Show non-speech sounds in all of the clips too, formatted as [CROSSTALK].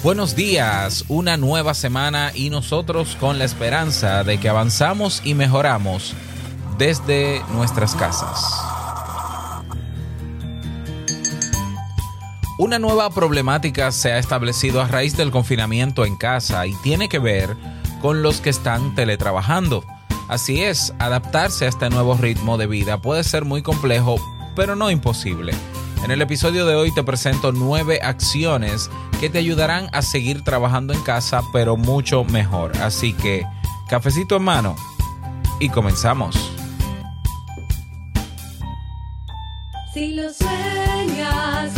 Buenos días, una nueva semana y nosotros con la esperanza de que avanzamos y mejoramos desde nuestras casas. Una nueva problemática se ha establecido a raíz del confinamiento en casa y tiene que ver con los que están teletrabajando. Así es, adaptarse a este nuevo ritmo de vida puede ser muy complejo, pero no imposible. En el episodio de hoy te presento nueve acciones que te ayudarán a seguir trabajando en casa, pero mucho mejor. Así que, cafecito en mano y comenzamos. Si lo sueñas,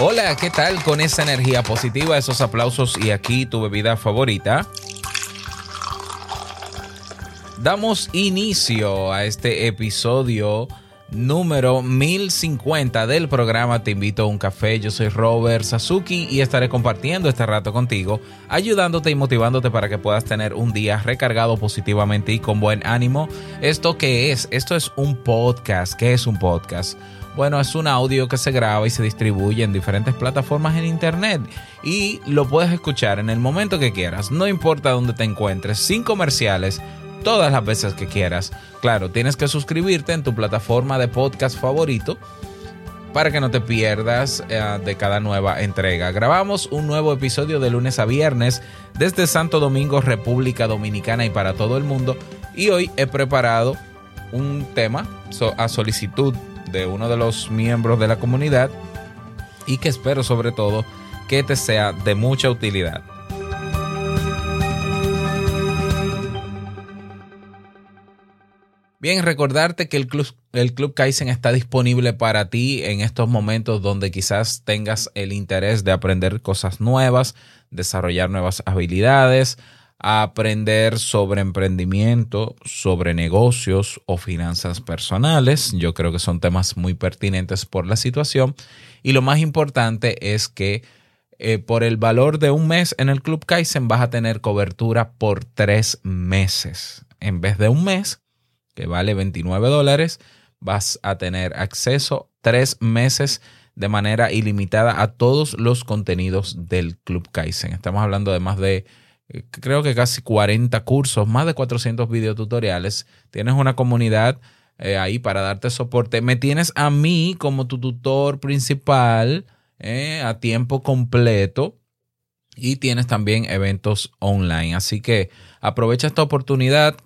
Hola, ¿qué tal con esa energía positiva, esos aplausos y aquí tu bebida favorita? Damos inicio a este episodio número 1050 del programa Te invito a un café. Yo soy Robert Sasuki y estaré compartiendo este rato contigo, ayudándote y motivándote para que puedas tener un día recargado positivamente y con buen ánimo. ¿Esto qué es? Esto es un podcast. ¿Qué es un podcast? Bueno, es un audio que se graba y se distribuye en diferentes plataformas en internet y lo puedes escuchar en el momento que quieras, no importa dónde te encuentres, sin comerciales, todas las veces que quieras. Claro, tienes que suscribirte en tu plataforma de podcast favorito para que no te pierdas eh, de cada nueva entrega. Grabamos un nuevo episodio de lunes a viernes desde Santo Domingo, República Dominicana y para todo el mundo. Y hoy he preparado un tema a solicitud de uno de los miembros de la comunidad y que espero sobre todo que te sea de mucha utilidad. Bien, recordarte que el Club, el Club Kaizen está disponible para ti en estos momentos donde quizás tengas el interés de aprender cosas nuevas, desarrollar nuevas habilidades, aprender sobre emprendimiento, sobre negocios o finanzas personales. Yo creo que son temas muy pertinentes por la situación. Y lo más importante es que eh, por el valor de un mes en el Club Kaizen vas a tener cobertura por tres meses. En vez de un mes, que vale 29 dólares, vas a tener acceso tres meses de manera ilimitada a todos los contenidos del Club Kaizen. Estamos hablando de más de, creo que casi 40 cursos, más de 400 videotutoriales. Tienes una comunidad eh, ahí para darte soporte. Me tienes a mí como tu tutor principal eh, a tiempo completo y tienes también eventos online. Así que aprovecha esta oportunidad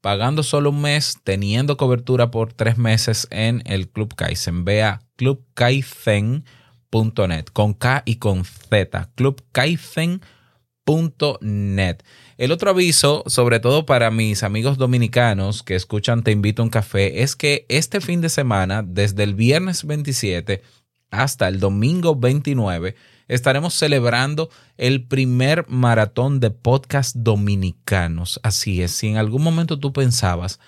pagando solo un mes, teniendo cobertura por tres meses en el Club Kaizen. Ve a clubkaizen.net con K y con Z. clubkaizen.net. El otro aviso, sobre todo para mis amigos dominicanos que escuchan Te invito a un café, es que este fin de semana, desde el viernes 27 hasta el domingo 29, estaremos celebrando el primer maratón de podcast dominicanos. Así es, si en algún momento tú pensabas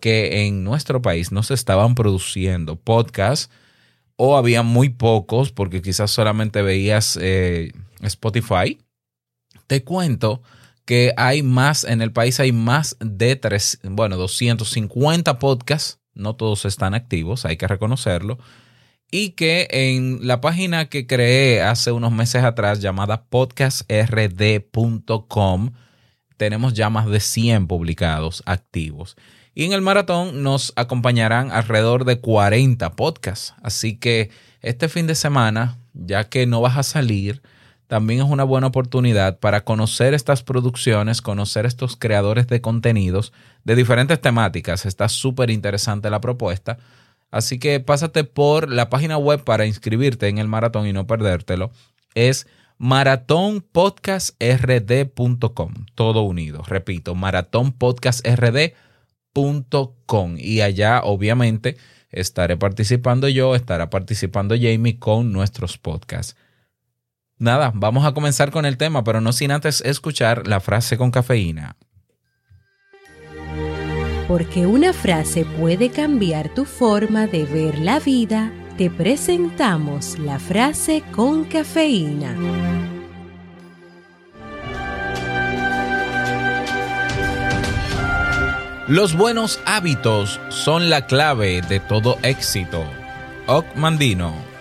que en nuestro país no se estaban produciendo podcasts o había muy pocos porque quizás solamente veías eh, Spotify, te cuento que hay más, en el país hay más de tres, bueno, 250 podcasts, no todos están activos, hay que reconocerlo, y que en la página que creé hace unos meses atrás llamada podcastrd.com tenemos ya más de 100 publicados activos. Y en el maratón nos acompañarán alrededor de 40 podcasts. Así que este fin de semana, ya que no vas a salir, también es una buena oportunidad para conocer estas producciones, conocer estos creadores de contenidos de diferentes temáticas. Está súper interesante la propuesta. Así que pásate por la página web para inscribirte en el maratón y no perdértelo. Es maratonpodcastrd.com. Todo unido. Repito, maratonpodcastrd.com. Y allá, obviamente, estaré participando yo, estará participando Jamie con nuestros podcasts. Nada, vamos a comenzar con el tema, pero no sin antes escuchar la frase con cafeína. Porque una frase puede cambiar tu forma de ver la vida, te presentamos la frase con cafeína. Los buenos hábitos son la clave de todo éxito. Oc Mandino.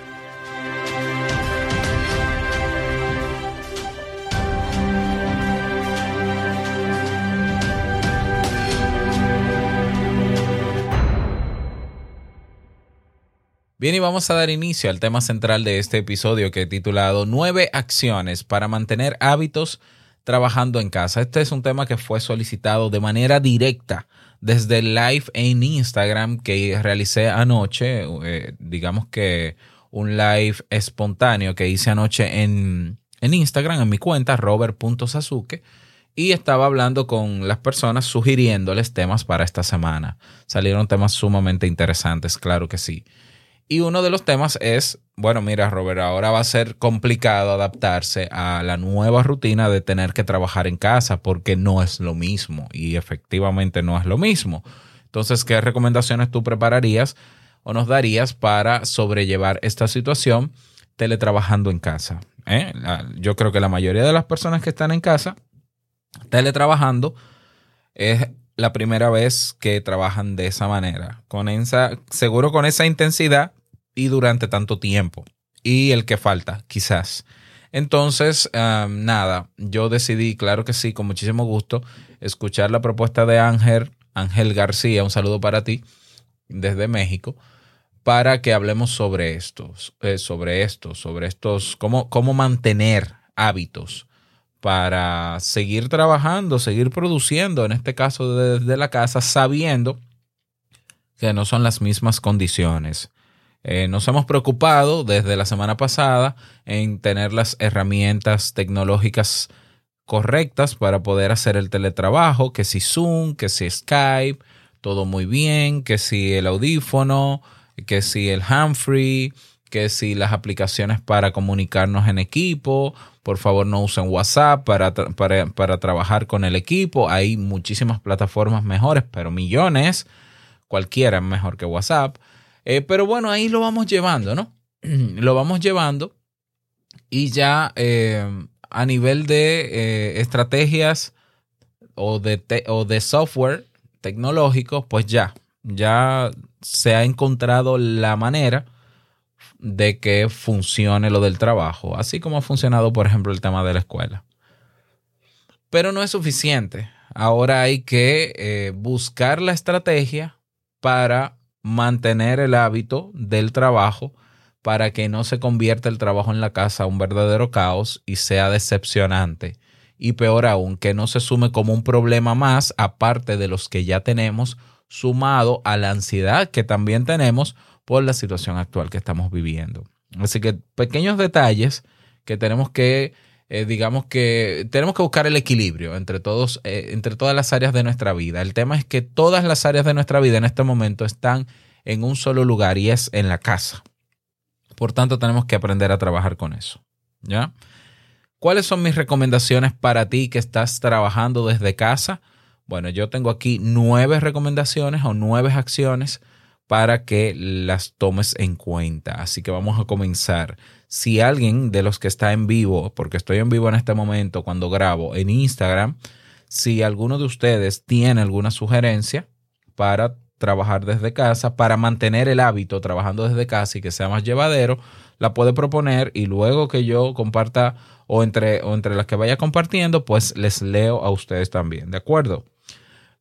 Bien, y vamos a dar inicio al tema central de este episodio que he titulado Nueve acciones para mantener hábitos trabajando en casa. Este es un tema que fue solicitado de manera directa desde el live en Instagram que realicé anoche, eh, digamos que un live espontáneo que hice anoche en, en Instagram, en mi cuenta, robert.sasuke, y estaba hablando con las personas sugiriéndoles temas para esta semana. Salieron temas sumamente interesantes, claro que sí. Y uno de los temas es, bueno, mira, Robert, ahora va a ser complicado adaptarse a la nueva rutina de tener que trabajar en casa porque no es lo mismo y efectivamente no es lo mismo. Entonces, ¿qué recomendaciones tú prepararías o nos darías para sobrellevar esta situación teletrabajando en casa? ¿Eh? Yo creo que la mayoría de las personas que están en casa teletrabajando es la primera vez que trabajan de esa manera, con esa, seguro con esa intensidad y durante tanto tiempo. Y el que falta, quizás. Entonces, nada, yo decidí, claro que sí, con muchísimo gusto, escuchar la propuesta de Ángel, Ángel García, un saludo para ti, desde México, para que hablemos sobre estos, eh, sobre esto, sobre estos, cómo, cómo mantener hábitos para seguir trabajando, seguir produciendo, en este caso desde la casa, sabiendo que no son las mismas condiciones. Eh, nos hemos preocupado desde la semana pasada en tener las herramientas tecnológicas correctas para poder hacer el teletrabajo, que si Zoom, que si Skype, todo muy bien, que si el audífono, que si el handfree, que si las aplicaciones para comunicarnos en equipo, por favor no usen WhatsApp para, para, para trabajar con el equipo, hay muchísimas plataformas mejores, pero millones, cualquiera es mejor que WhatsApp. Eh, pero bueno, ahí lo vamos llevando, ¿no? [CLEARS THROAT] lo vamos llevando y ya eh, a nivel de eh, estrategias o de, o de software tecnológico, pues ya, ya se ha encontrado la manera de que funcione lo del trabajo, así como ha funcionado, por ejemplo, el tema de la escuela. Pero no es suficiente. Ahora hay que buscar la estrategia para mantener el hábito del trabajo para que no se convierta el trabajo en la casa un verdadero caos y sea decepcionante. Y peor aún, que no se sume como un problema más, aparte de los que ya tenemos, sumado a la ansiedad que también tenemos por la situación actual que estamos viviendo. Así que pequeños detalles que tenemos que, eh, digamos que tenemos que buscar el equilibrio entre todos, eh, entre todas las áreas de nuestra vida. El tema es que todas las áreas de nuestra vida en este momento están en un solo lugar y es en la casa. Por tanto, tenemos que aprender a trabajar con eso. ¿Ya? ¿Cuáles son mis recomendaciones para ti que estás trabajando desde casa? Bueno, yo tengo aquí nueve recomendaciones o nueve acciones para que las tomes en cuenta. Así que vamos a comenzar. Si alguien de los que está en vivo, porque estoy en vivo en este momento cuando grabo en Instagram, si alguno de ustedes tiene alguna sugerencia para trabajar desde casa, para mantener el hábito trabajando desde casa y que sea más llevadero, la puede proponer y luego que yo comparta o entre, o entre las que vaya compartiendo, pues les leo a ustedes también, ¿de acuerdo?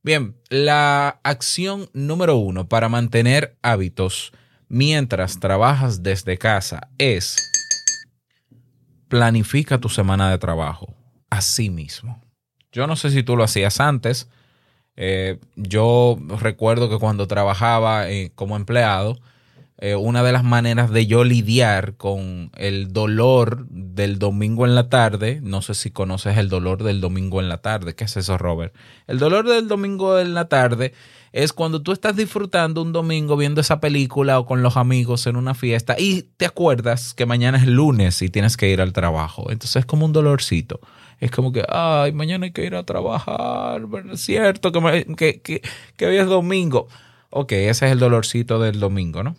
Bien, la acción número uno para mantener hábitos mientras trabajas desde casa es planifica tu semana de trabajo. Así mismo. Yo no sé si tú lo hacías antes. Eh, yo recuerdo que cuando trabajaba eh, como empleado, eh, una de las maneras de yo lidiar con el dolor del domingo en la tarde, no sé si conoces el dolor del domingo en la tarde, ¿qué es eso, Robert? El dolor del domingo en la tarde es cuando tú estás disfrutando un domingo viendo esa película o con los amigos en una fiesta y te acuerdas que mañana es lunes y tienes que ir al trabajo. Entonces es como un dolorcito. Es como que, ay, mañana hay que ir a trabajar, es cierto que, que, que, que hoy es domingo. Ok, ese es el dolorcito del domingo, ¿no?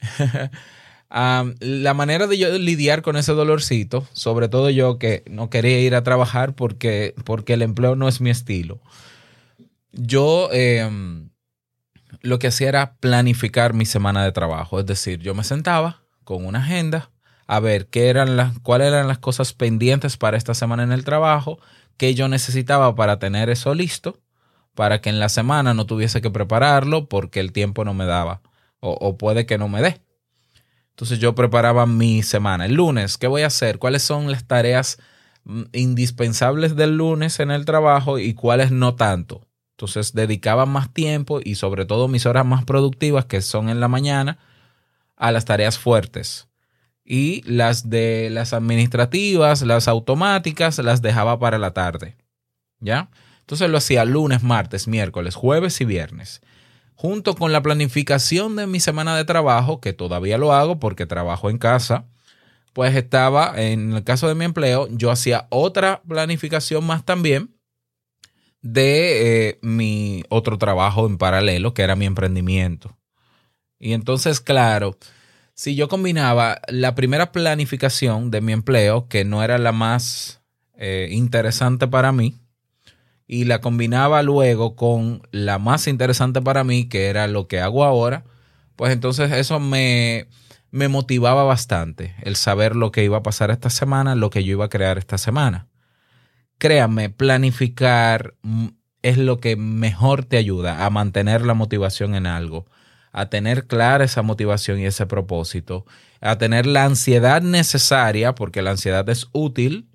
[LAUGHS] Am, la manera de yo lidiar con ese dolorcito, sobre todo yo que no quería ir a trabajar porque, porque el empleo no es mi estilo. Yo em, lo que hacía era planificar mi semana de trabajo. Es decir, yo me sentaba con una agenda a ver qué eran las, cuáles eran las cosas pendientes para esta semana en el trabajo, qué yo necesitaba para tener eso listo, para que en la semana no tuviese que prepararlo porque el tiempo no me daba o, o puede que no me dé. Entonces yo preparaba mi semana. El lunes, ¿qué voy a hacer? ¿Cuáles son las tareas mm, indispensables del lunes en el trabajo y cuáles no tanto? Entonces dedicaba más tiempo y sobre todo mis horas más productivas, que son en la mañana, a las tareas fuertes. Y las de las administrativas, las automáticas, las dejaba para la tarde. ¿Ya? Entonces lo hacía lunes, martes, miércoles, jueves y viernes junto con la planificación de mi semana de trabajo, que todavía lo hago porque trabajo en casa, pues estaba, en el caso de mi empleo, yo hacía otra planificación más también de eh, mi otro trabajo en paralelo, que era mi emprendimiento. Y entonces, claro, si yo combinaba la primera planificación de mi empleo, que no era la más eh, interesante para mí, y la combinaba luego con la más interesante para mí, que era lo que hago ahora, pues entonces eso me, me motivaba bastante, el saber lo que iba a pasar esta semana, lo que yo iba a crear esta semana. Créanme, planificar es lo que mejor te ayuda a mantener la motivación en algo, a tener clara esa motivación y ese propósito, a tener la ansiedad necesaria, porque la ansiedad es útil,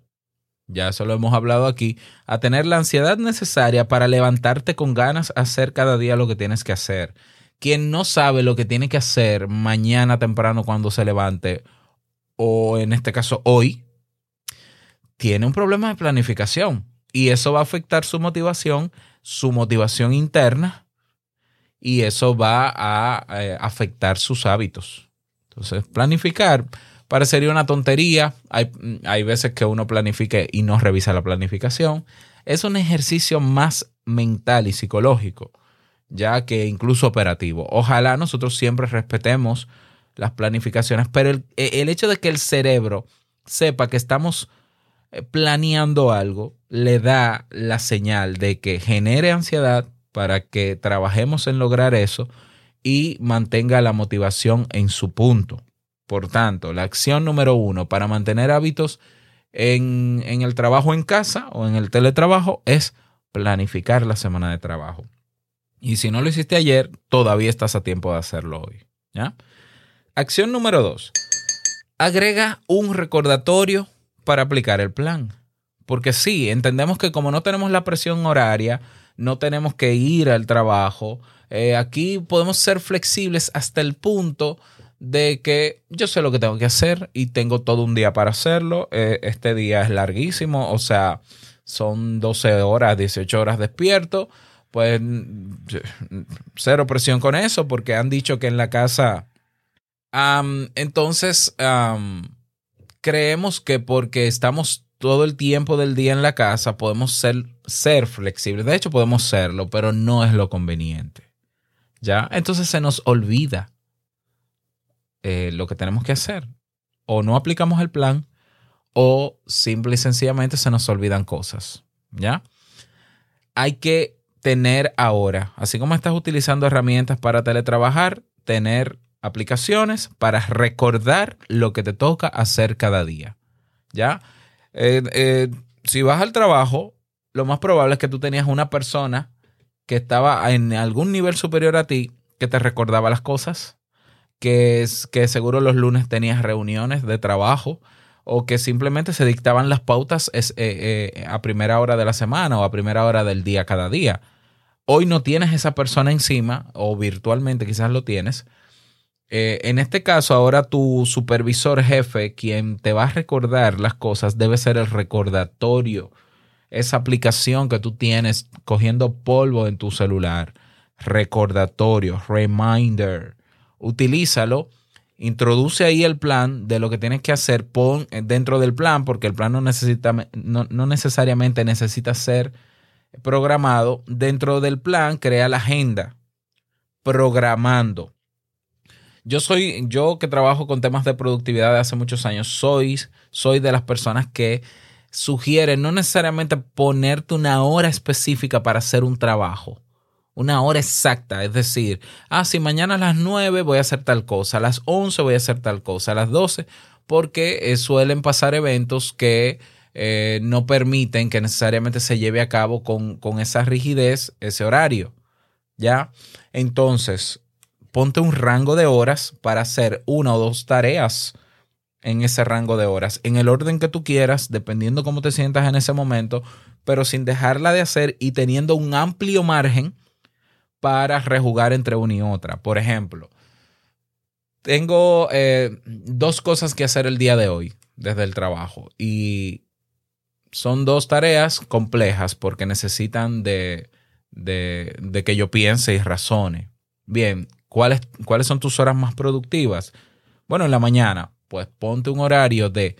ya eso lo hemos hablado aquí, a tener la ansiedad necesaria para levantarte con ganas a hacer cada día lo que tienes que hacer. Quien no sabe lo que tiene que hacer mañana temprano cuando se levante, o en este caso hoy, tiene un problema de planificación. Y eso va a afectar su motivación, su motivación interna, y eso va a eh, afectar sus hábitos. Entonces, planificar parecería una tontería. Hay, hay veces que uno planifique y no revisa la planificación. Es un ejercicio más mental y psicológico, ya que incluso operativo. Ojalá nosotros siempre respetemos las planificaciones, pero el, el hecho de que el cerebro sepa que estamos planeando algo le da la señal de que genere ansiedad para que trabajemos en lograr eso y mantenga la motivación en su punto. Por tanto, la acción número uno para mantener hábitos en, el trabajo en casa o en el teletrabajo es planificar la semana de trabajo. Y si no lo hiciste ayer, todavía estás a tiempo de hacerlo hoy. Acción número dos. Agrega un recordatorio para aplicar el plan. Porque sí, entendemos que como no tenemos la presión horaria, no tenemos que ir al trabajo, eh, aquí podemos ser flexibles hasta el punto de que yo sé lo que tengo que hacer y tengo todo un día para hacerlo. Eh, este día es larguísimo, o sea, son 12 horas, 18 horas despierto. Pues cero presión con eso, porque han dicho que en la casa... Entonces, creemos que porque estamos todo el tiempo del día en la casa, podemos ser, ser flexibles. De hecho, podemos serlo, pero no es lo conveniente. ¿Ya? Entonces se nos olvida eh, lo que tenemos que hacer. O no aplicamos el plan, o simple y sencillamente se nos olvidan cosas. ¿Ya? Hay que tener ahora, así como estás utilizando herramientas para teletrabajar, tener aplicaciones para recordar lo que te toca hacer cada día. ¿Ya? Eh, eh, si vas al trabajo, lo más probable es que tú tenías una persona que estaba en algún nivel superior a ti que te recordaba las cosas, que, es, que seguro los lunes tenías reuniones de trabajo o que simplemente se dictaban las pautas eh, a primera hora de la semana o a primera hora del día cada día. Hoy no tienes esa persona encima o virtualmente quizás lo tienes. Eh, en este caso, ahora tu supervisor jefe, quien te va a recordar las cosas, debe ser el recordatorio. Esa aplicación que tú tienes cogiendo polvo en tu celular. Recordatorio, reminder. Utilízalo. Introduce ahí el plan de lo que tienes que hacer. Pon dentro del plan, porque el plan no, no necesariamente necesita ser programado. Dentro del plan, crea la agenda. Programando. Yo soy, yo que trabajo con temas de productividad de hace muchos años, soy, soy de las personas que sugieren no necesariamente ponerte una hora específica para hacer un trabajo. Una hora exacta, es decir, ah, si mañana a las 9 voy a hacer tal cosa, a las 11 voy a hacer tal cosa, a las 12, porque eh, suelen pasar eventos que eh, no permiten que necesariamente se lleve a cabo con, con esa rigidez ese horario. ¿Ya? Entonces, ponte un rango de horas para hacer una o dos tareas en ese rango de horas, en el orden que tú quieras, dependiendo cómo te sientas en ese momento, pero sin dejarla de hacer y teniendo un amplio margen para rejugar entre una y otra. Por ejemplo, tengo eh, dos cosas que hacer el día de hoy desde el trabajo y son dos tareas complejas porque necesitan de, de, de que yo piense y razone. Bien, ¿cuáles, ¿cuáles son tus horas más productivas? Bueno, en la mañana, pues ponte un horario de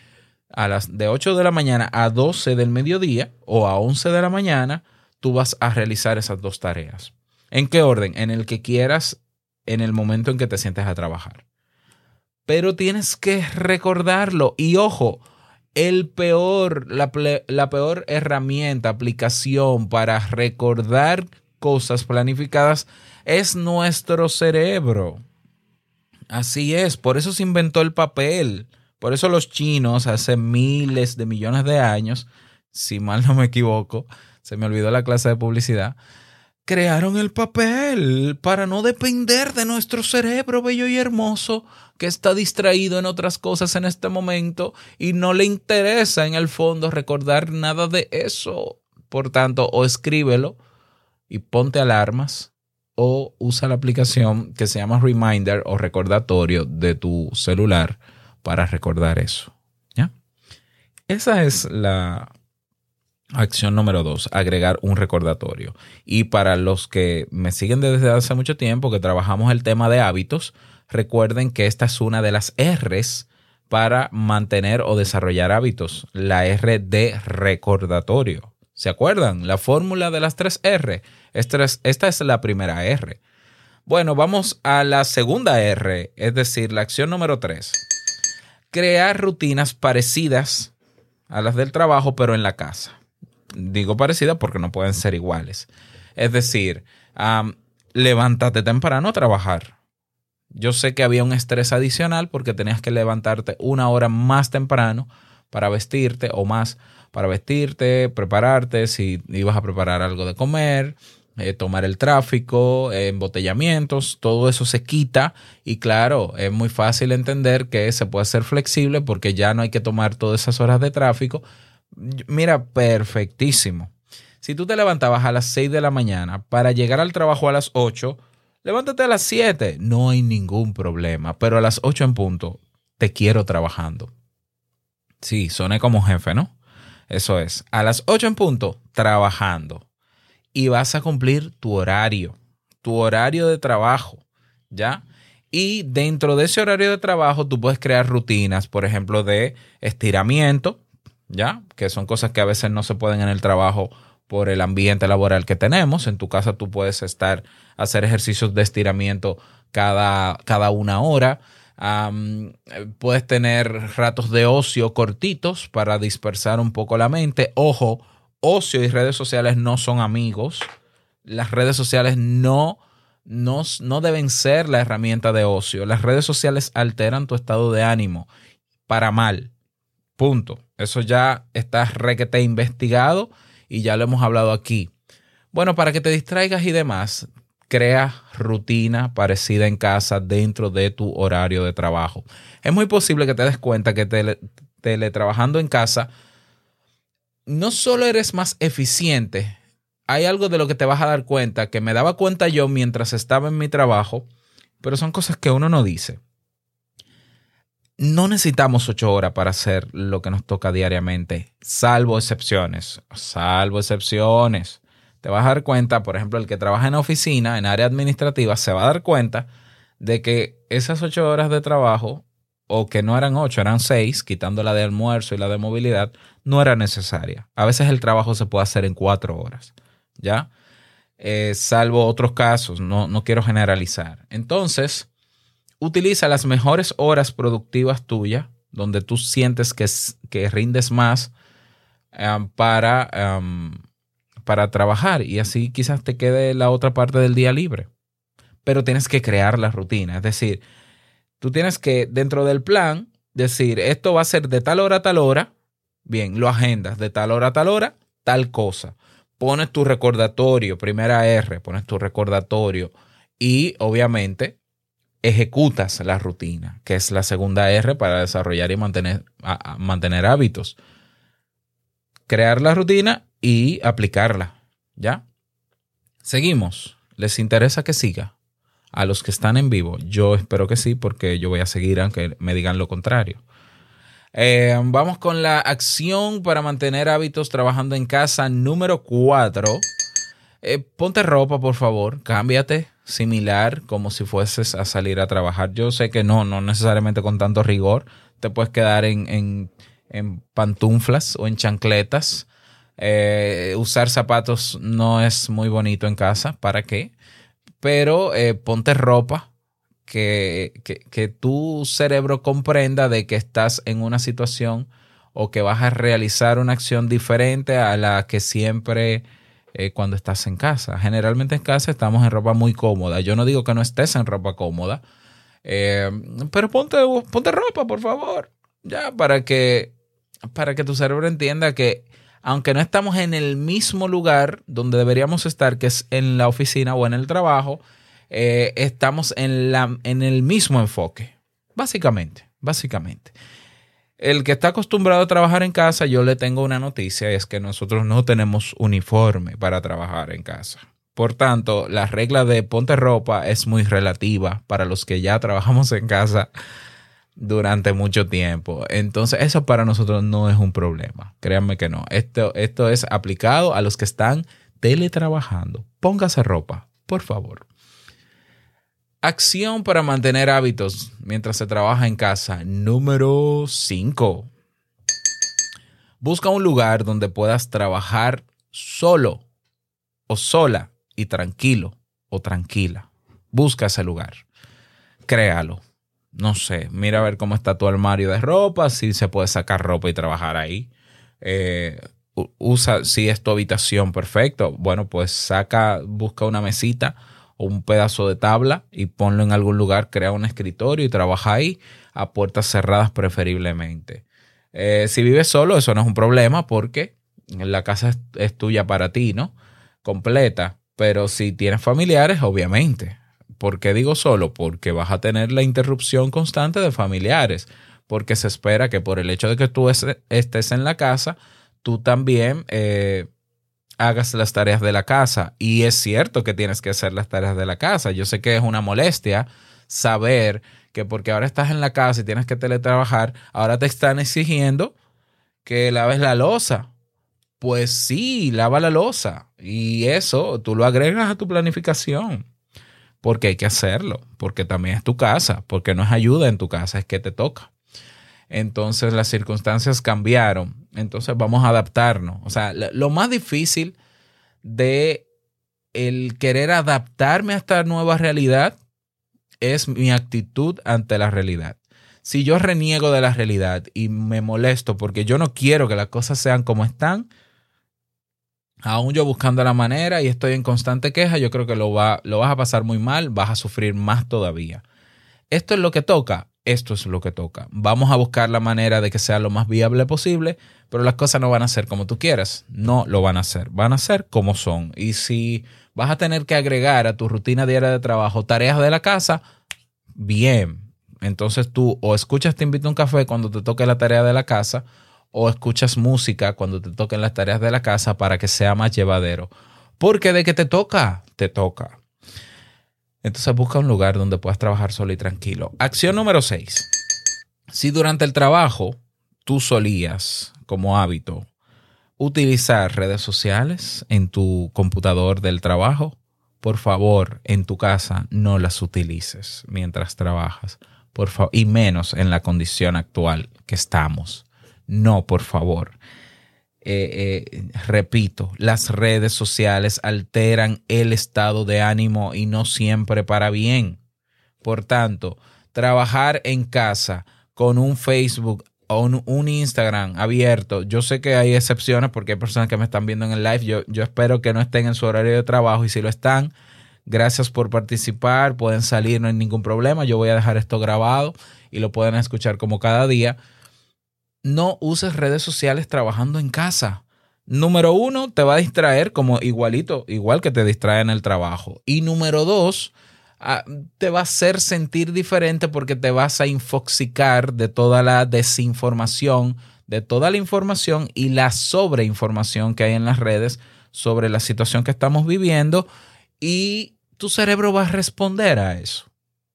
a las de 8 de la mañana a 12 del mediodía o a 11 de la mañana, tú vas a realizar esas dos tareas. ¿En qué orden? En el que quieras, en el momento en que te sientes a trabajar. Pero tienes que recordarlo. Y ojo, el peor, la, la peor herramienta, aplicación para recordar cosas planificadas es nuestro cerebro. Así es, por eso se inventó el papel. Por eso los chinos hace miles de millones de años, si mal no me equivoco, se me olvidó la clase de publicidad, crearon el papel para no depender de nuestro cerebro bello y hermoso que está distraído en otras cosas en este momento y no le interesa en el fondo recordar nada de eso. Por tanto, o escríbelo y ponte alarmas o usa la aplicación que se llama Reminder o recordatorio de tu celular para recordar eso. ¿Ya? Esa es la acción número dos, agregar un recordatorio. Y para los que me siguen desde hace mucho tiempo, que trabajamos el tema de hábitos, recuerden que esta es una de las R's para mantener o desarrollar hábitos, la R de recordatorio. ¿Se acuerdan? La fórmula de las tres R. Esta es, esta es la primera R. Bueno, vamos a la segunda R, es decir, la acción número tres. Crear rutinas parecidas a las del trabajo, pero en la casa. Digo parecidas porque no pueden ser iguales. Es decir, levántate temprano a trabajar. Yo sé que había un estrés adicional porque tenías que levantarte una hora más temprano para vestirte o más para vestirte, prepararte, si ibas a preparar algo de comer, eh, tomar el tráfico, eh, embotellamientos, todo eso se quita y claro, es muy fácil entender que se puede ser flexible porque ya no hay que tomar todas esas horas de tráfico. Mira, perfectísimo. Si tú te levantabas a las 6 de la mañana para llegar al trabajo a las 8, levántate a las 7, no hay ningún problema, pero a las 8 en punto, te quiero trabajando. Sí, soné como jefe, ¿no? Eso es, a las 8 en punto, trabajando. Y vas a cumplir tu horario, tu horario de trabajo, ¿ya? Y dentro de ese horario de trabajo tú puedes crear rutinas, por ejemplo, de estiramiento, ¿ya? Que son cosas que a veces no se pueden en el trabajo por el ambiente laboral que tenemos. En tu casa tú puedes estar, hacer ejercicios de estiramiento cada, cada una hora. Puedes tener ratos de ocio cortitos para dispersar un poco la mente. Ojo, ocio y redes sociales no son amigos. Las redes sociales no, no, no deben ser la herramienta de ocio. Las redes sociales alteran tu estado de ánimo para mal. Punto. Eso ya está requete investigado y ya lo hemos hablado aquí. Bueno, para que te distraigas y demás, crea rutina parecida en casa dentro de tu horario de trabajo. Es muy posible que te des cuenta que te, teletrabajando en casa, no solo eres más eficiente, hay algo de lo que te vas a dar cuenta que me daba cuenta yo mientras estaba en mi trabajo, pero son cosas que uno no dice. No necesitamos ocho horas para hacer lo que nos toca diariamente, salvo excepciones, salvo excepciones. Te vas a dar cuenta, por ejemplo, el que trabaja en oficina, en área administrativa, se va a dar cuenta de que esas ocho horas de trabajo, o que no eran ocho, eran seis, quitando la de almuerzo y la de movilidad, no era necesaria. A veces el trabajo se puede hacer en cuatro horas, ¿ya? Eh, salvo otros casos, no, no quiero generalizar. Entonces, utiliza las mejores horas productivas tuyas, donde tú sientes que, que rindes más um, para, um, para trabajar y así quizás te quede la otra parte del día libre. Pero tienes que crear la rutina, es decir, tú tienes que dentro del plan decir, esto va a ser de tal hora a tal hora, bien, lo agendas de tal hora a tal hora, tal cosa. Pones tu recordatorio, primera R, pones tu recordatorio y obviamente ejecutas la rutina, que es la segunda R para desarrollar y mantener, mantener hábitos. Crear la rutina y aplicarla. ¿Ya? Seguimos. ¿Les interesa que siga? A los que están en vivo, yo espero que sí, porque yo voy a seguir aunque me digan lo contrario. Eh, vamos con la acción para mantener hábitos trabajando en casa número 4. ponte ropa, por favor, cámbiate similar como si fueses a salir a trabajar. Yo sé que no, no necesariamente con tanto rigor. Te puedes quedar en, en- en pantuflas o en chancletas. Eh, usar zapatos no es muy bonito en casa. ¿Para qué? Pero eh, ponte ropa que, que, tu cerebro comprenda de que estás en una situación o que vas a realizar una acción diferente a la que siempre eh, cuando estás en casa. Generalmente en casa estamos en ropa muy cómoda. Yo no digo que no estés en ropa cómoda, pero ponte, ponte ropa, por favor, ya para que, para que tu cerebro entienda que aunque no estamos en el mismo lugar donde deberíamos estar, que es en la oficina o en el trabajo, eh, estamos en, la, en el mismo enfoque. Básicamente, básicamente. El que está acostumbrado a trabajar en casa, yo le tengo una noticia, es que nosotros no tenemos uniforme para trabajar en casa. Por tanto, la regla de ponte ropa es muy relativa para los que ya trabajamos en casa durante mucho tiempo. Entonces, eso para nosotros no es un problema. Créanme que no. Esto, esto es aplicado a los que están teletrabajando. Póngase ropa, por favor. Acción para mantener hábitos mientras se trabaja en casa. Número 5. Busca un lugar donde puedas trabajar solo o sola y tranquilo o tranquila. Busca ese lugar. Créalo. No sé, mira a ver cómo está tu armario de ropa, si se puede sacar ropa y trabajar ahí. Eh, usa, si es tu habitación, perfecto. Bueno, pues saca, busca una mesita o un pedazo de tabla y ponlo en algún lugar, crea un escritorio y trabaja ahí a puertas cerradas preferiblemente. Eh, si vives solo, eso no es un problema porque la casa es, es tuya para ti, ¿no? Completa. Pero si tienes familiares, obviamente. ¿Por qué digo solo? Porque vas a tener la interrupción constante de familiares. Porque se espera que por el hecho de que tú es- estés en la casa, tú también eh, hagas las tareas de la casa. Y es cierto que tienes que hacer las tareas de la casa. Yo sé que es una molestia saber que porque ahora estás en la casa y tienes que teletrabajar, ahora te están exigiendo que laves la losa. Pues sí, lava la losa. Y eso tú lo agregas a tu planificación. Porque hay que hacerlo. Porque también es tu casa. Porque no es ayuda en tu casa, es que te toca. Entonces las circunstancias cambiaron. Entonces vamos a adaptarnos. O sea, lo más difícil de el querer adaptarme a esta nueva realidad es mi actitud ante la realidad. Si yo reniego de la realidad y me molesto porque yo no quiero que las cosas sean como están, aún yo buscando la manera y estoy en constante queja, yo creo que lo, va, lo vas a pasar muy mal, vas a sufrir más todavía. Esto es lo que toca, esto es lo que toca. Vamos a buscar la manera de que sea lo más viable posible, pero las cosas no van a ser como tú quieras, no lo van a hacer, van a ser como son. Y si vas a tener que agregar a tu rutina diaria de trabajo tareas de la casa, bien, Entonces tú o escuchas Te invito a un café cuando te toque la tarea de la casa o escuchas música cuando te toquen las tareas de la casa para que sea más llevadero. Porque de que te toca, te toca. Entonces busca un lugar donde puedas trabajar solo y tranquilo. Acción número 6. Si durante el trabajo tú solías, como hábito, utilizar redes sociales en tu computador del trabajo, por favor, en tu casa no las utilices mientras trabajas. Por y menos en la condición actual que estamos. No, por favor. Eh, eh, repito, las redes sociales alteran el estado de ánimo y no siempre para bien. Por tanto, trabajar en casa con un Facebook o un, un Instagram abierto, yo sé que hay excepciones porque hay personas que me están viendo en el live, yo, yo espero que no estén en su horario de trabajo y si lo están, gracias por participar, pueden salir, no hay ningún problema, yo voy a dejar esto grabado y lo pueden escuchar como cada día no uses redes sociales trabajando en casa. Número uno, te va a distraer como igualito, igual que te distrae en el trabajo. Y número dos, ah, te va a hacer sentir diferente porque te vas a infoxicar de toda la desinformación, de toda la información y la sobreinformación que hay en las redes sobre la situación que estamos viviendo y tu cerebro va a responder a eso.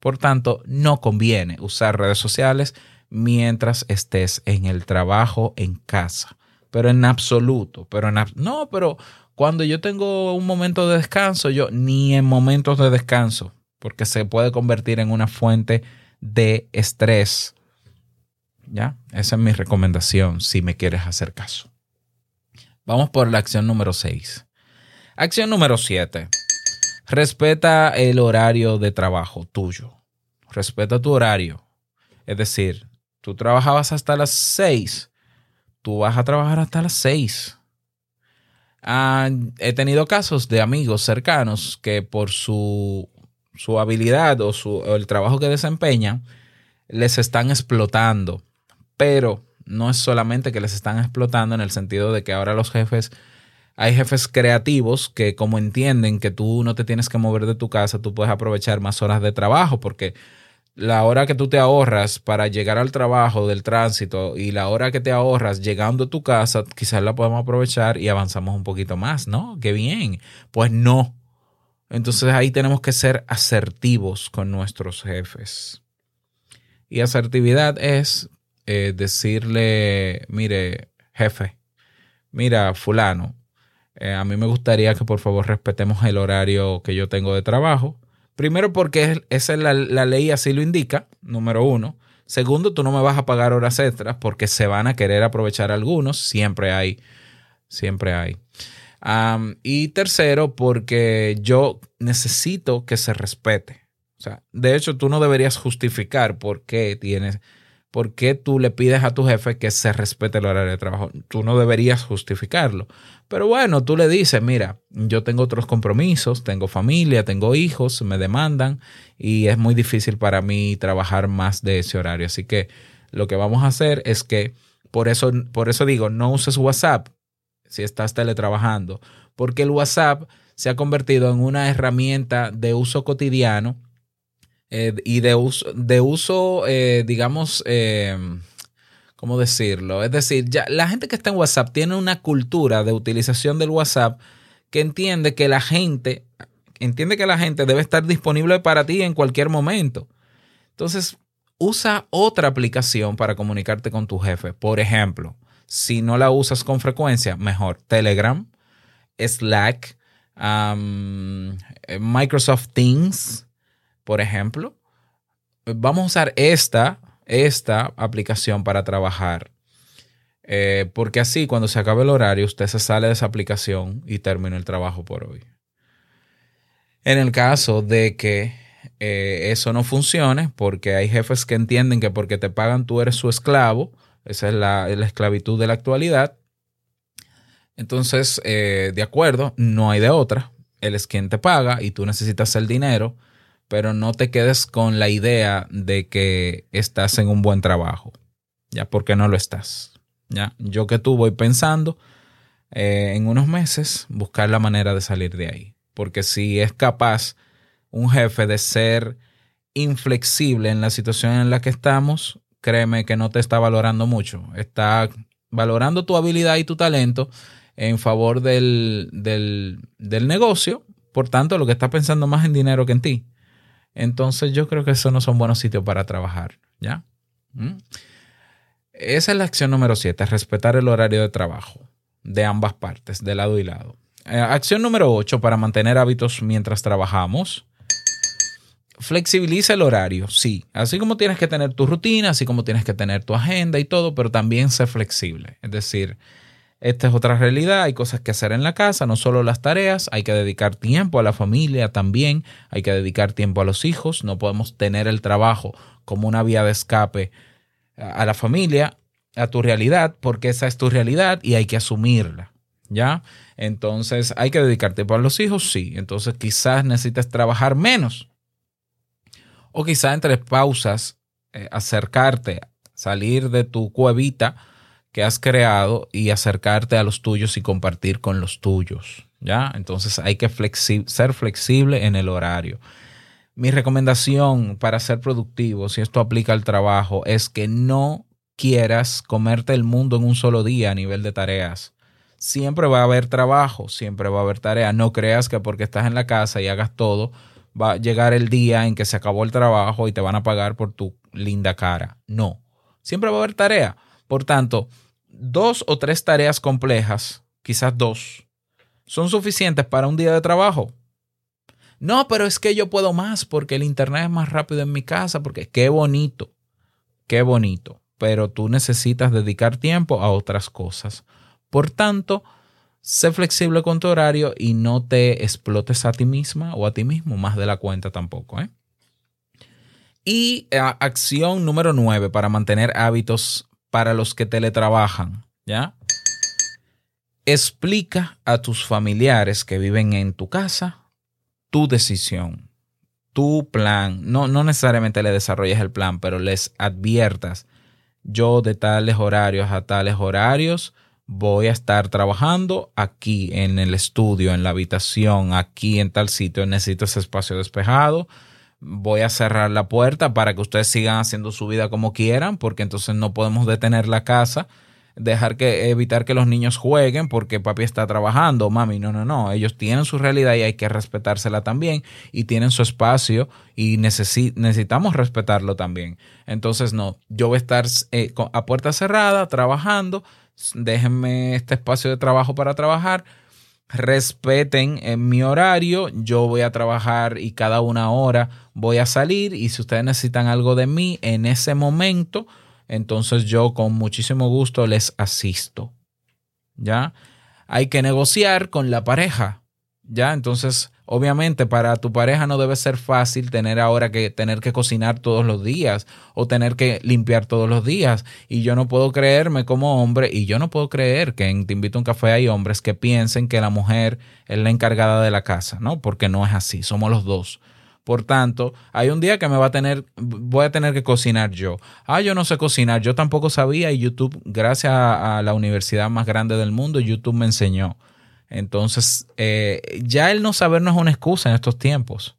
Por tanto, no conviene usar redes sociales mientras estés en el trabajo en casa. Pero en absoluto, pero en no, pero cuando yo tengo un momento de descanso, yo ni en momentos de descanso, porque se puede convertir en una fuente de estrés. ¿Ya? Esa es mi recomendación si me quieres hacer caso. Vamos por la acción número 6. Acción número 7. Respeta el horario de trabajo tuyo. Respeta tu horario. Es decir, tú trabajabas hasta las 6, tú vas a trabajar hasta las 6. Ah, he tenido casos de amigos cercanos que por su, su habilidad o, su, o el trabajo que desempeñan, les están explotando. Pero no es solamente que les están explotando en el sentido de que ahora los jefes, hay jefes creativos que como entienden que tú no te tienes que mover de tu casa, tú puedes aprovechar más horas de trabajo porque la hora que tú te ahorras para llegar al trabajo del tránsito y la hora que te ahorras llegando a tu casa, quizás la podemos aprovechar y avanzamos un poquito más, ¿no? Qué bien. Pues no. Entonces ahí tenemos que ser asertivos con nuestros jefes. Y asertividad es eh, decirle, mire, jefe, mira, fulano, eh, a mí me gustaría que por favor respetemos el horario que yo tengo de trabajo. Primero porque es- esa es la, ley así lo indica, número uno. Segundo, tú no me vas a pagar horas extras porque se van a querer aprovechar algunos. Siempre hay, siempre hay. Y tercero, porque yo necesito que se respete. O sea, de hecho, tú no deberías justificar por qué tienes, por qué tú le pides a tu jefe que se respete el horario de trabajo. Tú no deberías justificarlo. Pero bueno, tú le dices, mira, yo tengo otros compromisos, tengo familia, tengo hijos, me demandan y es muy difícil para mí trabajar más de ese horario. Así que lo que vamos a hacer es que, por eso, por eso digo, no uses WhatsApp si estás teletrabajando, porque el WhatsApp se ha convertido en una herramienta de uso cotidiano eh, y de uso, de uso eh, digamos, eh, ¿cómo decirlo? Es decir, ya la gente que está en WhatsApp tiene una cultura de utilización del WhatsApp que entiende que la gente, entiende que la gente debe estar disponible para ti en cualquier momento. Entonces, usa otra aplicación para comunicarte con tu jefe. Por ejemplo, si no la usas con frecuencia, mejor Telegram, Slack, um, Microsoft Teams, por ejemplo. Vamos a usar esta, esta aplicación para trabajar. Eh, porque así, cuando se acabe el horario, usted se sale de esa aplicación y termina el trabajo por hoy. En el caso de que eh, eso no funcione, porque hay jefes que entienden que porque te pagan tú eres su esclavo, esa es la, la esclavitud de la actualidad. Entonces, eh, de acuerdo, no hay de otra. Él es quien te paga y tú necesitas el dinero, pero no te quedes con la idea de que estás en un buen trabajo, ya porque no lo estás. Ya, yo que tú voy pensando eh, en unos meses buscar la manera de salir de ahí, porque si es capaz un jefe de ser inflexible en la situación en la que estamos, créeme que no te está valorando mucho. Está valorando tu habilidad y tu talento en favor del, del, del negocio. Por tanto, lo que está pensando más en dinero que en ti. Entonces, yo creo que esos no son buenos sitios para trabajar. ¿Ya? ¿Mm? Esa es la acción número 7, respetar el horario de trabajo de ambas partes, de lado y lado. Eh, acción número 8, para mantener hábitos mientras trabajamos. Flexibiliza el horario, sí. Así como tienes que tener tu rutina, así como tienes que tener tu agenda y todo, pero también ser flexible. Es decir, esta es otra realidad, hay cosas que hacer en la casa, no solo las tareas, hay que dedicar tiempo a la familia también, hay que dedicar tiempo a los hijos, no podemos tener el trabajo como una vía de escape a la familia, a tu realidad, porque esa es tu realidad y hay que asumirla, ¿ya? Entonces, hay que dedicar tiempo a los hijos, sí. Entonces, quizás necesites trabajar menos. O quizás entre pausas, eh, acercarte, salir de tu cuevita que has creado y acercarte a los tuyos y compartir con los tuyos, ¿ya? Entonces, hay que ser flexible en el horario. Mi recomendación para ser productivo, si esto aplica al trabajo, es que no quieras comerte el mundo en un solo día a nivel de tareas. Siempre va a haber trabajo, siempre va a haber tarea. No creas que porque estás en la casa y hagas todo, va a llegar el día en que se acabó el trabajo y te van a pagar por tu linda cara. No, siempre va a haber tarea. Por tanto, dos o tres tareas complejas, quizás dos, son suficientes para un día de trabajo. No, pero es que yo puedo más porque el internet es más rápido en mi casa, porque qué bonito, qué bonito, pero tú necesitas dedicar tiempo a otras cosas. Por tanto, sé flexible con tu horario y no te explotes a ti misma o a ti mismo más de la cuenta tampoco. ¿eh? Y eh, acción número 9 para mantener hábitos para los que teletrabajan, ¿ya? Explica a tus familiares que viven en tu casa tu decisión, tu plan. No, no necesariamente le desarrolles el plan, pero les adviertas, yo de tales horarios a tales horarios voy a estar trabajando aquí en el estudio, en la habitación, aquí en tal sitio, necesito ese espacio despejado. Voy a cerrar la puerta para que ustedes sigan haciendo su vida como quieran, porque entonces no podemos detener la casa dejar que evitar que los niños jueguen porque papi está trabajando, mami, no, no, no, ellos tienen su realidad y hay que respetársela también y tienen su espacio y necesi necesitamos respetarlo también. Entonces, no, yo voy a estar eh, a puerta cerrada trabajando, déjenme este espacio de trabajo para trabajar, respeten en mi horario, yo voy a trabajar y cada una hora voy a salir y si ustedes necesitan algo de mí en ese momento, entonces yo con muchísimo gusto les asisto. ¿Ya? Hay que negociar con la pareja. ¿Ya? Entonces, obviamente para tu pareja no debe ser fácil tener ahora que tener que cocinar todos los días o tener que limpiar todos los días. Y yo no puedo creerme como hombre y yo no puedo creer que en Te invito a un café hay hombres que piensen que la mujer es la encargada de la casa, ¿no? Porque no es así, somos los dos. Por tanto, hay un día que me va a tener, voy a tener que cocinar yo. Ah, yo no sé cocinar, yo tampoco sabía y YouTube, gracias a, a la universidad más grande del mundo, YouTube me enseñó. Entonces, eh, ya el no saber no es una excusa en estos tiempos.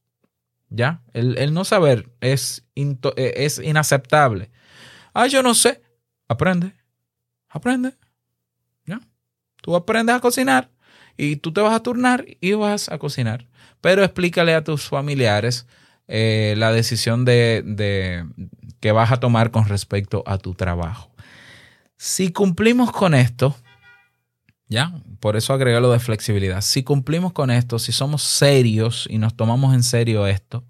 Ya, el, no saber eh, es inaceptable. Ah, yo no sé. Aprende, aprende. Ya, tú aprendes a cocinar y tú te vas a turnar y vas a cocinar pero explícale a tus familiares eh, la decisión de, de, que vas a tomar con respecto a tu trabajo. Si cumplimos con esto, ya, por eso agregué lo de flexibilidad. Si cumplimos con esto, si somos serios y nos tomamos en serio esto,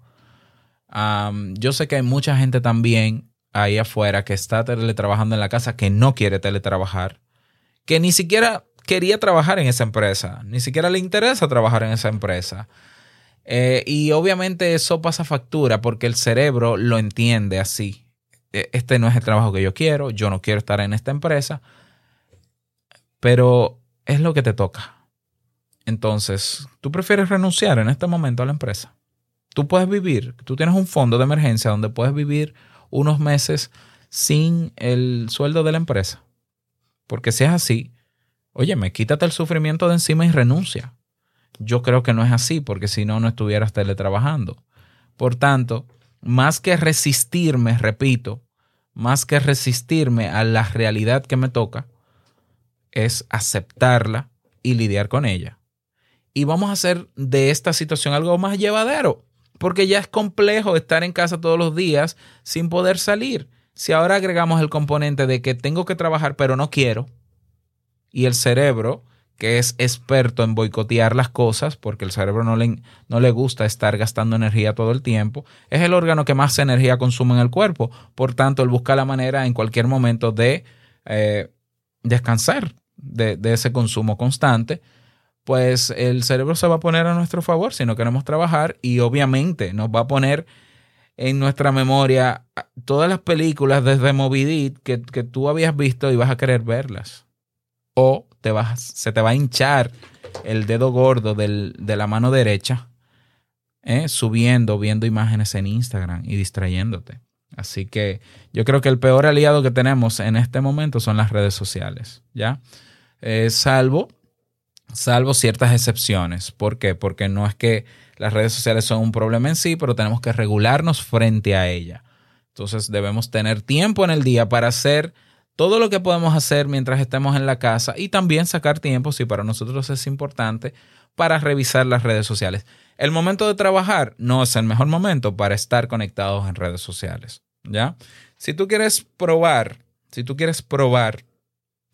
yo sé que hay mucha gente también ahí afuera que está teletrabajando en la casa que no quiere teletrabajar, que ni siquiera quería trabajar en esa empresa, ni siquiera le interesa trabajar en esa empresa. Eh, y obviamente eso pasa factura porque el cerebro lo entiende así. E, este no es el trabajo que yo quiero, yo no quiero estar en esta empresa, pero es lo que te toca. Entonces, tú prefieres renunciar en este momento a la empresa. Tú puedes vivir, tú tienes un fondo de emergencia donde puedes vivir unos meses sin el sueldo de la empresa. Porque si es así, oye, me quítate el sufrimiento de encima y renuncia. Yo creo que no es así, porque si no, no estuvieras teletrabajando. Por tanto, más que resistirme, repito, más que resistirme a la realidad que me toca, es aceptarla y lidiar con ella. Y vamos a hacer de esta situación algo más llevadero, porque ya es complejo estar en casa todos los días sin poder salir. Si ahora agregamos el componente de que tengo que trabajar pero no quiero, y el cerebro, que es experto en boicotear las cosas, porque el cerebro no le, no le gusta estar gastando energía todo el tiempo, es el órgano que más energía consume en el cuerpo. Por tanto, él busca la manera en cualquier momento de eh, descansar de, ese consumo constante pues el cerebro se va a poner a nuestro favor si no queremos trabajar y obviamente nos va a poner en nuestra memoria todas las películas desde Moby Dick que, que tú habías visto y vas a querer verlas. O te vas, se te va a hinchar el dedo gordo del- de la mano derecha ¿eh? subiendo, viendo imágenes en Instagram y distrayéndote. Así que yo creo que el peor aliado que tenemos en este momento son las redes sociales, ¿ya? Eh, salvo salvo ciertas excepciones. ¿Por qué? Porque no es que las redes sociales son un problema en sí, pero tenemos que regularnos frente a ella. Entonces debemos tener tiempo en el día para hacer todo lo que podemos hacer mientras estemos en la casa y también sacar tiempo, si para nosotros es importante, para revisar las redes sociales. El momento de trabajar no es el mejor momento para estar conectados en redes sociales, ¿ya? Si tú quieres probar, si tú quieres probar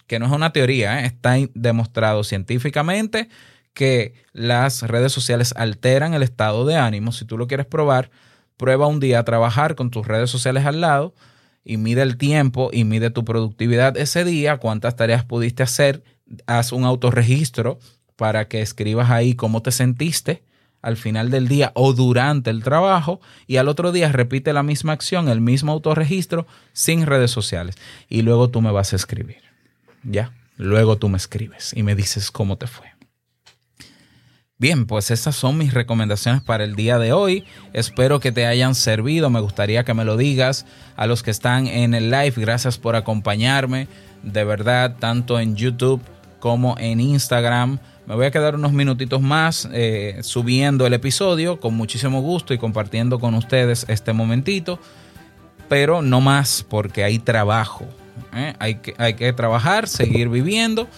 que no es una teoría, ¿eh? está demostrado científicamente que las redes sociales alteran el estado de ánimo. Si tú lo quieres probar, prueba un día a trabajar con tus redes sociales al lado y mide el tiempo y mide tu productividad ese día, cuántas tareas pudiste hacer, haz un autorregistro para que escribas ahí cómo te sentiste al final del día o durante el trabajo y al otro día repite la misma acción, el mismo autorregistro sin redes sociales y luego tú me vas a escribir. Ya, luego tú me escribes y me dices cómo te fue. Bien, pues esas son mis recomendaciones para el día de hoy. Espero que te hayan servido. Me gustaría que me lo digas a los que están en el live. Gracias por acompañarme. De verdad, tanto en YouTube como en Instagram. Me voy a quedar unos minutitos más eh, subiendo el episodio con muchísimo gusto y compartiendo con ustedes este momentito. Pero no más porque hay trabajo. ¿Eh? Hay, que, hay que trabajar, seguir viviendo.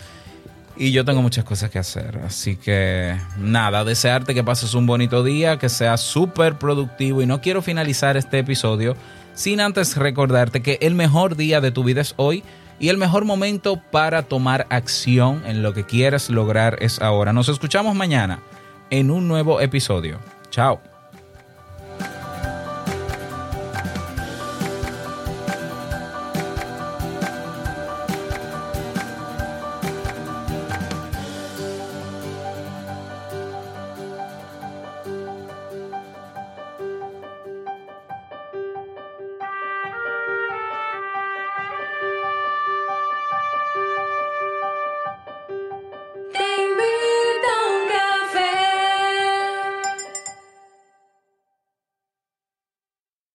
Y yo tengo muchas cosas que hacer. Así que nada, desearte que pases un bonito día, que sea súper productivo. Y no quiero finalizar este episodio sin antes recordarte que el mejor día de tu vida es hoy y el mejor momento para tomar acción en lo que quieres lograr es ahora. Nos escuchamos mañana en un nuevo episodio. Chao.